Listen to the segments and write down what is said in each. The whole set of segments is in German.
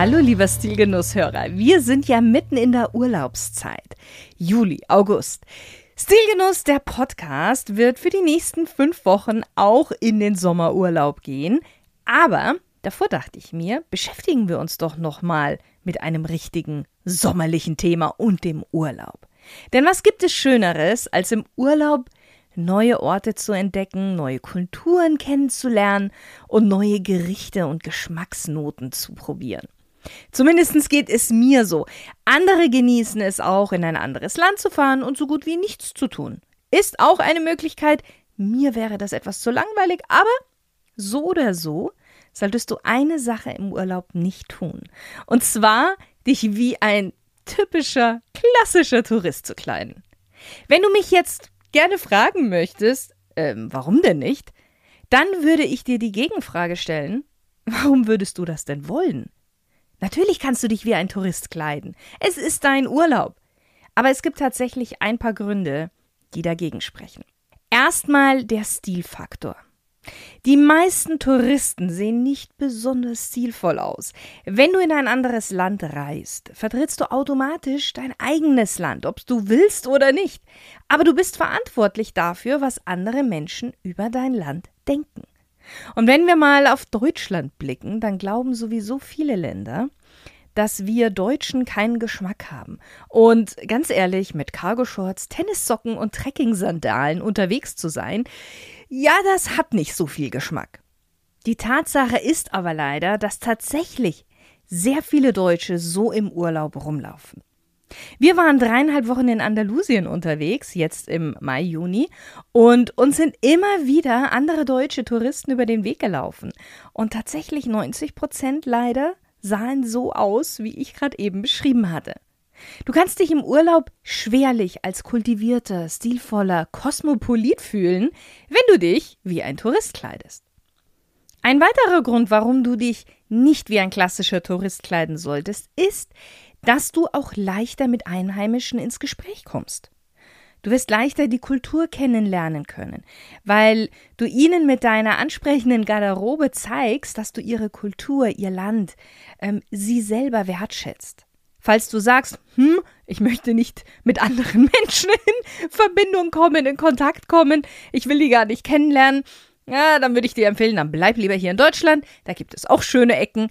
Hallo, lieber Stilgenusshörer. Wir sind ja mitten in der Urlaubszeit. Juli, August. Stilgenuss, der Podcast, wird für die nächsten fünf Wochen auch in den Sommerurlaub gehen. Aber davor dachte ich mir, beschäftigen wir uns doch nochmal mit einem richtigen sommerlichen Thema und dem Urlaub. Denn was gibt es Schöneres, als im Urlaub neue Orte zu entdecken, neue Kulturen kennenzulernen und neue Gerichte und Geschmacksnoten zu probieren? Zumindest geht es mir so. Andere genießen es auch, in ein anderes Land zu fahren und so gut wie nichts zu tun. Ist auch eine Möglichkeit. Mir wäre das etwas zu langweilig, aber so oder so solltest du eine Sache im Urlaub nicht tun. Und zwar dich wie ein typischer, klassischer Tourist zu kleiden. Wenn du mich jetzt gerne fragen möchtest, ähm, warum denn nicht, dann würde ich dir die Gegenfrage stellen, warum würdest du das denn wollen? Natürlich kannst du dich wie ein Tourist kleiden. Es ist dein Urlaub. Aber es gibt tatsächlich ein paar Gründe, die dagegen sprechen. Erstmal der Stilfaktor. Die meisten Touristen sehen nicht besonders stilvoll aus. Wenn du in ein anderes Land reist, vertrittst du automatisch dein eigenes Land, ob du willst oder nicht. Aber du bist verantwortlich dafür, was andere Menschen über dein Land denken. Und wenn wir mal auf Deutschland blicken, dann glauben sowieso viele Länder, dass wir Deutschen keinen Geschmack haben. Und ganz ehrlich, mit Cargo-Shorts, Tennissocken und Trekking-Sandalen unterwegs zu sein, ja, das hat nicht so viel Geschmack. Die Tatsache ist aber leider, dass tatsächlich sehr viele Deutsche so im Urlaub rumlaufen. Wir waren dreieinhalb Wochen in Andalusien unterwegs, jetzt im Mai, Juni, und uns sind immer wieder andere deutsche Touristen über den Weg gelaufen. Und tatsächlich 90 Prozent leider sahen so aus, wie ich gerade eben beschrieben hatte. Du kannst dich im Urlaub schwerlich als kultivierter, stilvoller Kosmopolit fühlen, wenn du dich wie ein Tourist kleidest. Ein weiterer Grund, warum du dich nicht wie ein klassischer Tourist kleiden solltest, ist, dass du auch leichter mit Einheimischen ins Gespräch kommst. Du wirst leichter die Kultur kennenlernen können, weil du ihnen mit deiner ansprechenden Garderobe zeigst, dass du ihre Kultur, ihr Land, ähm, sie selber wertschätzt. Falls du sagst, hm, ich möchte nicht mit anderen Menschen in Verbindung kommen, in Kontakt kommen, ich will die gar nicht kennenlernen, ja, dann würde ich dir empfehlen, dann bleib lieber hier in Deutschland, da gibt es auch schöne Ecken.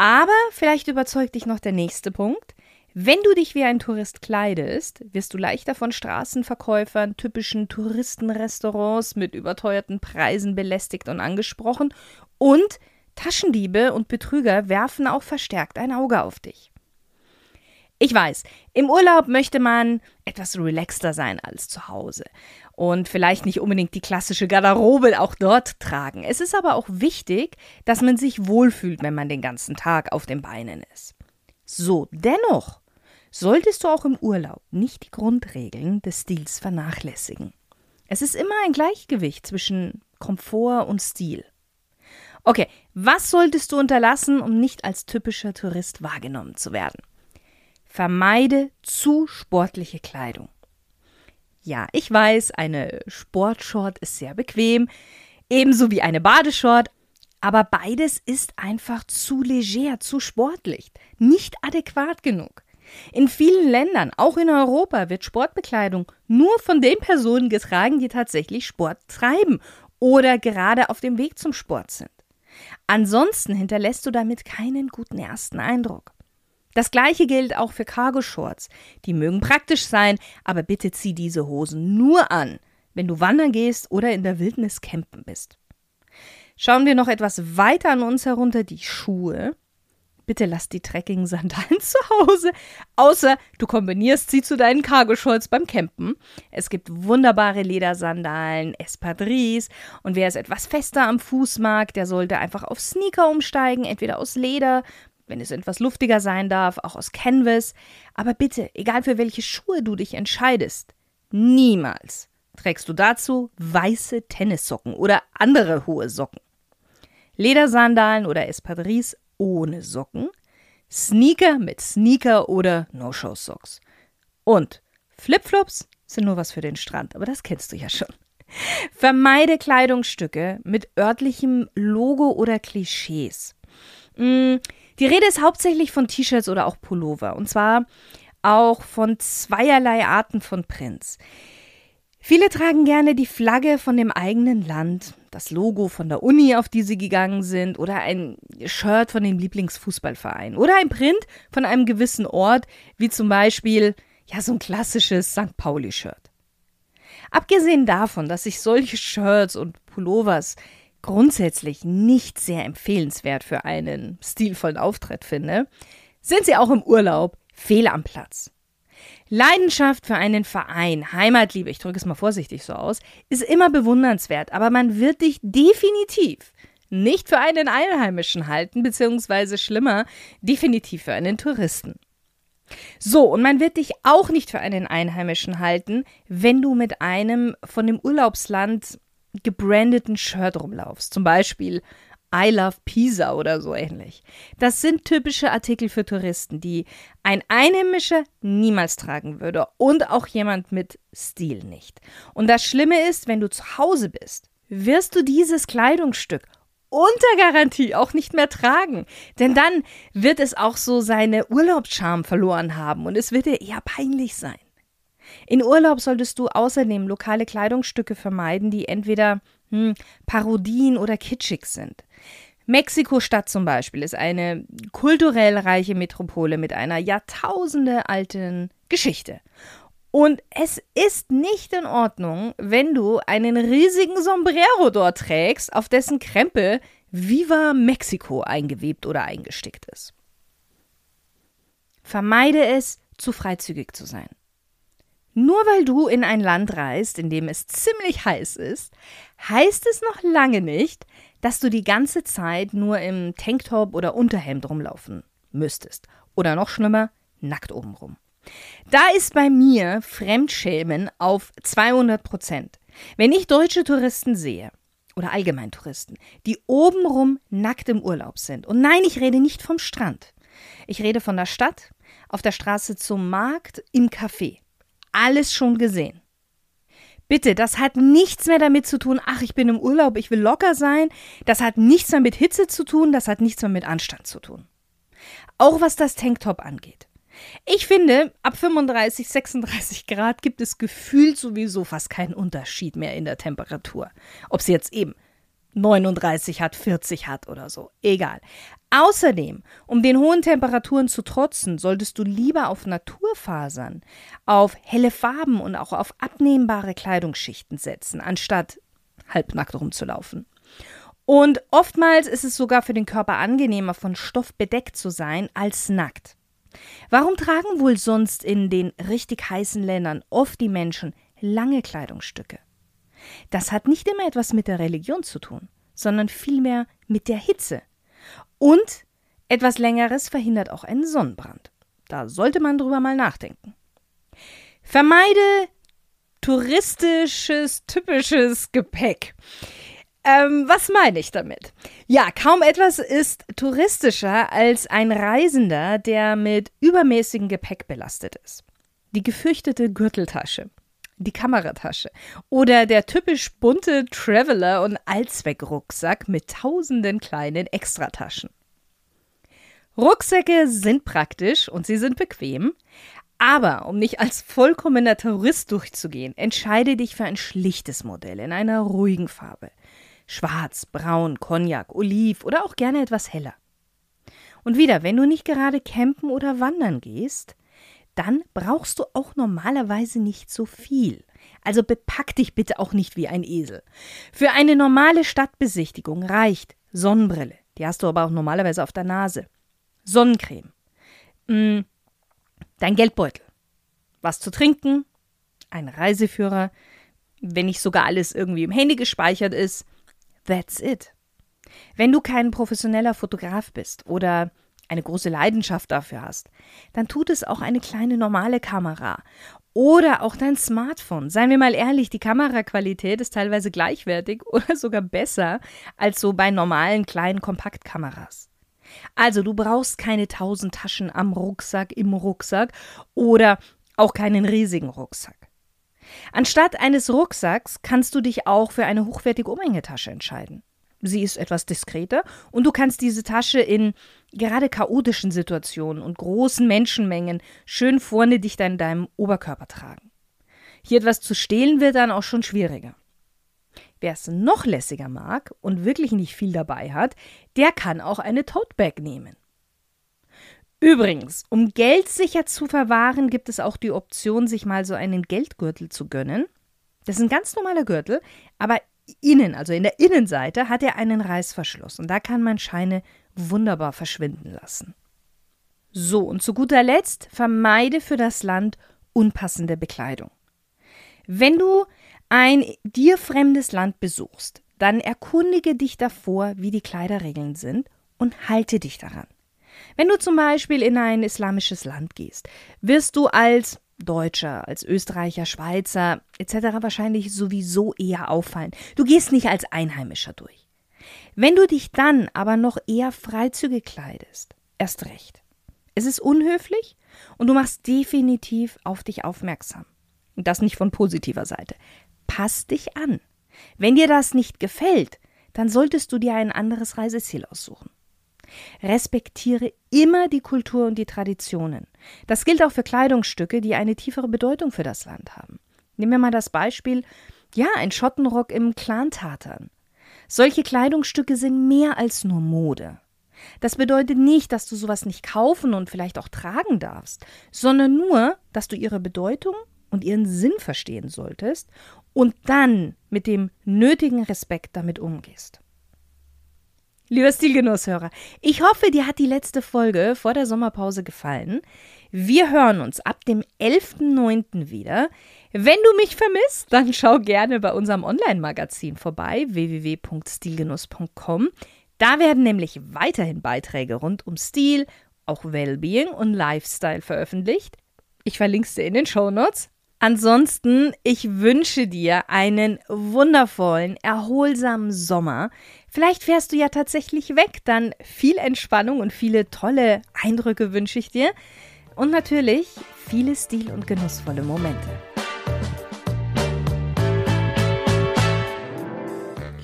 Aber vielleicht überzeugt dich noch der nächste Punkt. Wenn du dich wie ein Tourist kleidest, wirst du leichter von Straßenverkäufern, typischen Touristenrestaurants mit überteuerten Preisen belästigt und angesprochen und Taschendiebe und Betrüger werfen auch verstärkt ein Auge auf dich. Ich weiß, im Urlaub möchte man etwas relaxter sein als zu Hause und vielleicht nicht unbedingt die klassische Garderobe auch dort tragen. Es ist aber auch wichtig, dass man sich wohlfühlt, wenn man den ganzen Tag auf den Beinen ist. So, dennoch solltest du auch im Urlaub nicht die Grundregeln des Stils vernachlässigen. Es ist immer ein Gleichgewicht zwischen Komfort und Stil. Okay, was solltest du unterlassen, um nicht als typischer Tourist wahrgenommen zu werden? Vermeide zu sportliche Kleidung. Ja, ich weiß, eine Sportshort ist sehr bequem, ebenso wie eine Badeshort, aber beides ist einfach zu leger, zu sportlich, nicht adäquat genug. In vielen Ländern, auch in Europa, wird Sportbekleidung nur von den Personen getragen, die tatsächlich Sport treiben oder gerade auf dem Weg zum Sport sind. Ansonsten hinterlässt du damit keinen guten ersten Eindruck. Das gleiche gilt auch für Cargo-Shorts. Die mögen praktisch sein, aber bitte zieh diese Hosen nur an, wenn du wandern gehst oder in der Wildnis campen bist. Schauen wir noch etwas weiter an uns herunter, die Schuhe. Bitte lass die Trekking-Sandalen zu Hause, außer du kombinierst sie zu deinen Cargo-Shorts beim Campen. Es gibt wunderbare Ledersandalen, Espadrilles und wer es etwas fester am Fuß mag, der sollte einfach auf Sneaker umsteigen, entweder aus Leder wenn es etwas luftiger sein darf, auch aus Canvas. Aber bitte, egal für welche Schuhe du dich entscheidest, niemals trägst du dazu weiße Tennissocken oder andere hohe Socken. Ledersandalen oder Espadrilles ohne Socken, Sneaker mit Sneaker oder No-Show-Socks. Und Flipflops sind nur was für den Strand, aber das kennst du ja schon. Vermeide Kleidungsstücke mit örtlichem Logo oder Klischees. Mm, die Rede ist hauptsächlich von T-Shirts oder auch Pullover. Und zwar auch von zweierlei Arten von Prints. Viele tragen gerne die Flagge von dem eigenen Land, das Logo von der Uni, auf die sie gegangen sind, oder ein Shirt von dem Lieblingsfußballverein oder ein Print von einem gewissen Ort, wie zum Beispiel ja so ein klassisches St. Pauli-Shirt. Abgesehen davon, dass ich solche Shirts und Pullovers grundsätzlich nicht sehr empfehlenswert für einen stilvollen Auftritt finde, sind sie auch im Urlaub fehl am Platz. Leidenschaft für einen Verein, Heimatliebe, ich drücke es mal vorsichtig so aus, ist immer bewundernswert, aber man wird dich definitiv nicht für einen Einheimischen halten, beziehungsweise schlimmer, definitiv für einen Touristen. So, und man wird dich auch nicht für einen Einheimischen halten, wenn du mit einem von dem Urlaubsland gebrandeten Shirt rumlaufst. Zum Beispiel I Love Pisa oder so ähnlich. Das sind typische Artikel für Touristen, die ein Einheimischer niemals tragen würde und auch jemand mit Stil nicht. Und das Schlimme ist, wenn du zu Hause bist, wirst du dieses Kleidungsstück unter Garantie auch nicht mehr tragen. Denn dann wird es auch so seine Urlaubsscham verloren haben und es wird dir eher peinlich sein. In Urlaub solltest du außerdem lokale Kleidungsstücke vermeiden, die entweder hm, Parodien oder kitschig sind. Mexiko-Stadt zum Beispiel ist eine kulturell reiche Metropole mit einer Jahrtausende alten Geschichte. Und es ist nicht in Ordnung, wenn du einen riesigen Sombrero dort trägst, auf dessen Krempel Viva Mexico eingewebt oder eingestickt ist. Vermeide es, zu freizügig zu sein. Nur weil du in ein Land reist, in dem es ziemlich heiß ist, heißt es noch lange nicht, dass du die ganze Zeit nur im Tanktop oder Unterhemd rumlaufen müsstest. Oder noch schlimmer, nackt obenrum. Da ist bei mir Fremdschämen auf 200 Prozent. Wenn ich deutsche Touristen sehe, oder allgemein Touristen, die obenrum nackt im Urlaub sind. Und nein, ich rede nicht vom Strand. Ich rede von der Stadt, auf der Straße zum Markt, im Café alles schon gesehen. Bitte, das hat nichts mehr damit zu tun, ach, ich bin im Urlaub, ich will locker sein. Das hat nichts mehr mit Hitze zu tun, das hat nichts mehr mit Anstand zu tun. Auch was das Tanktop angeht. Ich finde, ab 35, 36 Grad gibt es gefühlt sowieso fast keinen Unterschied mehr in der Temperatur. Ob es jetzt eben 39 hat, 40 hat oder so. Egal. Außerdem, um den hohen Temperaturen zu trotzen, solltest du lieber auf Naturfasern, auf helle Farben und auch auf abnehmbare Kleidungsschichten setzen, anstatt halbnackt rumzulaufen. Und oftmals ist es sogar für den Körper angenehmer, von Stoff bedeckt zu sein, als nackt. Warum tragen wohl sonst in den richtig heißen Ländern oft die Menschen lange Kleidungsstücke? Das hat nicht immer etwas mit der Religion zu tun, sondern vielmehr mit der Hitze, und etwas längeres verhindert auch einen Sonnenbrand. Da sollte man drüber mal nachdenken. Vermeide touristisches, typisches Gepäck. Ähm, was meine ich damit? Ja, kaum etwas ist touristischer als ein Reisender, der mit übermäßigem Gepäck belastet ist. Die gefürchtete Gürteltasche, die Kameratasche oder der typisch bunte Traveler- und Allzweckrucksack mit tausenden kleinen Extrataschen. Rucksäcke sind praktisch und sie sind bequem, aber um nicht als vollkommener Tourist durchzugehen, entscheide dich für ein schlichtes Modell in einer ruhigen Farbe. Schwarz, braun, Cognac, Oliv oder auch gerne etwas heller. Und wieder, wenn du nicht gerade campen oder wandern gehst, dann brauchst du auch normalerweise nicht so viel. Also bepack dich bitte auch nicht wie ein Esel. Für eine normale Stadtbesichtigung reicht Sonnenbrille, die hast du aber auch normalerweise auf der Nase. Sonnencreme. Mm, dein Geldbeutel. Was zu trinken, ein Reiseführer, wenn nicht sogar alles irgendwie im Handy gespeichert ist. That's it. Wenn du kein professioneller Fotograf bist oder eine große Leidenschaft dafür hast, dann tut es auch eine kleine normale Kamera oder auch dein Smartphone. Seien wir mal ehrlich, die Kameraqualität ist teilweise gleichwertig oder sogar besser als so bei normalen kleinen Kompaktkameras. Also du brauchst keine tausend Taschen am Rucksack, im Rucksack oder auch keinen riesigen Rucksack. Anstatt eines Rucksacks kannst du dich auch für eine hochwertige Umhängetasche entscheiden. Sie ist etwas diskreter und du kannst diese Tasche in gerade chaotischen Situationen und großen Menschenmengen schön vorne dicht an deinem Oberkörper tragen. Hier etwas zu stehlen wird dann auch schon schwieriger. Wer es noch lässiger mag und wirklich nicht viel dabei hat, der kann auch eine Totebag nehmen. Übrigens, um Geld sicher zu verwahren, gibt es auch die Option, sich mal so einen Geldgürtel zu gönnen. Das ist ein ganz normaler Gürtel, aber innen, also in der Innenseite, hat er einen Reißverschluss und da kann man Scheine wunderbar verschwinden lassen. So, und zu guter Letzt, vermeide für das Land unpassende Bekleidung. Wenn du ein dir fremdes Land besuchst, dann erkundige dich davor, wie die Kleiderregeln sind und halte dich daran. Wenn du zum Beispiel in ein islamisches Land gehst, wirst du als Deutscher, als Österreicher, Schweizer etc. wahrscheinlich sowieso eher auffallen. Du gehst nicht als Einheimischer durch. Wenn du dich dann aber noch eher freizügig kleidest, erst recht. Es ist unhöflich und du machst definitiv auf dich aufmerksam. Und das nicht von positiver Seite. Pass dich an. Wenn dir das nicht gefällt, dann solltest du dir ein anderes Reiseziel aussuchen. Respektiere immer die Kultur und die Traditionen. Das gilt auch für Kleidungsstücke, die eine tiefere Bedeutung für das Land haben. Nehmen wir mal das Beispiel, ja, ein Schottenrock im Clan-Tatern. Solche Kleidungsstücke sind mehr als nur Mode. Das bedeutet nicht, dass du sowas nicht kaufen und vielleicht auch tragen darfst, sondern nur, dass du ihre Bedeutung und ihren Sinn verstehen solltest und dann mit dem nötigen Respekt damit umgehst. Lieber Stilgenusshörer, ich hoffe, dir hat die letzte Folge vor der Sommerpause gefallen. Wir hören uns ab dem 11.09. wieder. Wenn du mich vermisst, dann schau gerne bei unserem Online-Magazin vorbei, www.stilgenuss.com. Da werden nämlich weiterhin Beiträge rund um Stil, auch Wellbeing und Lifestyle veröffentlicht. Ich verlinke es dir in den Show Notes. Ansonsten, ich wünsche dir einen wundervollen, erholsamen Sommer. Vielleicht fährst du ja tatsächlich weg, dann viel Entspannung und viele tolle Eindrücke wünsche ich dir. Und natürlich viele stil- und genussvolle Momente.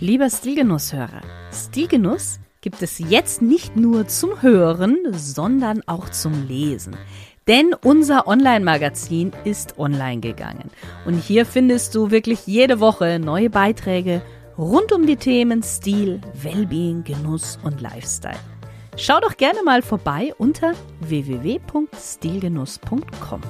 Lieber Stilgenusshörer, Stilgenuss gibt es jetzt nicht nur zum Hören, sondern auch zum Lesen. Denn unser Online-Magazin ist online gegangen. Und hier findest du wirklich jede Woche neue Beiträge rund um die Themen Stil, Wellbeing, Genuss und Lifestyle. Schau doch gerne mal vorbei unter www.stilgenuss.com.